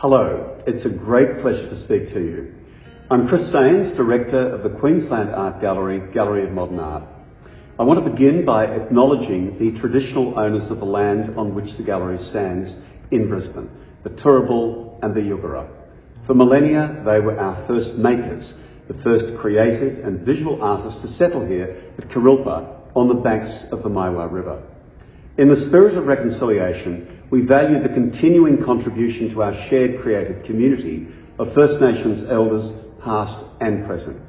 Hello, it's a great pleasure to speak to you. I'm Chris Saines, Director of the Queensland Art Gallery, Gallery of Modern Art. I want to begin by acknowledging the traditional owners of the land on which the gallery stands in Brisbane, the Turrbal and the Yugara. For millennia, they were our first makers, the first creative and visual artists to settle here at Kurilpa on the banks of the Maiwar River. In the spirit of reconciliation, we value the continuing contribution to our shared creative community of First Nations elders, past and present.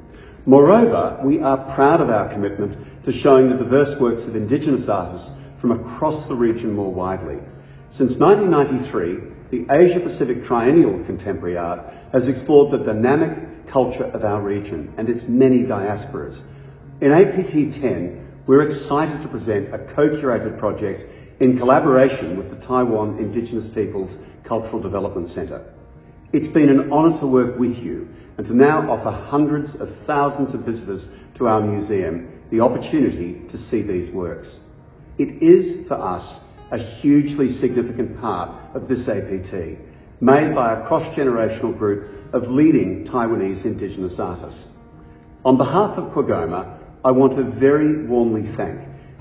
Moreover, we are proud of our commitment to showing the diverse works of Indigenous artists from across the region more widely. Since 1993, the Asia Pacific Triennial of Contemporary Art has explored the dynamic culture of our region and its many diasporas. In APT 10, we're excited to present a co-curated project in collaboration with the Taiwan Indigenous Peoples Cultural Development Centre. It's been an honour to work with you and to now offer hundreds of thousands of visitors to our museum the opportunity to see these works. It is, for us, a hugely significant part of this APT, made by a cross-generational group of leading Taiwanese Indigenous artists. On behalf of QAGOMA, I want to very warmly thank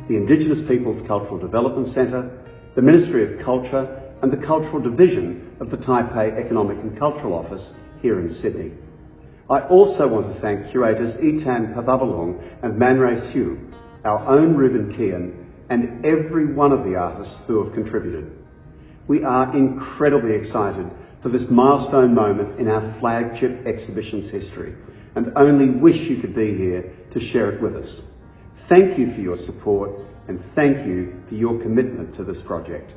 the Indigenous Peoples Cultural Development Centre, the Ministry of Culture and the Cultural Division of the Taipei Economic and Cultural Office here in Sydney. I also want to thank curators Etan Pavavalung and Manray Hsu, our own Reuben Keehan, and every one of the artists who have contributed. We are incredibly excited for this milestone moment in our flagship exhibition's history and only wish you could be here to share it with us. Thank you for your support and thank you for your commitment to this project.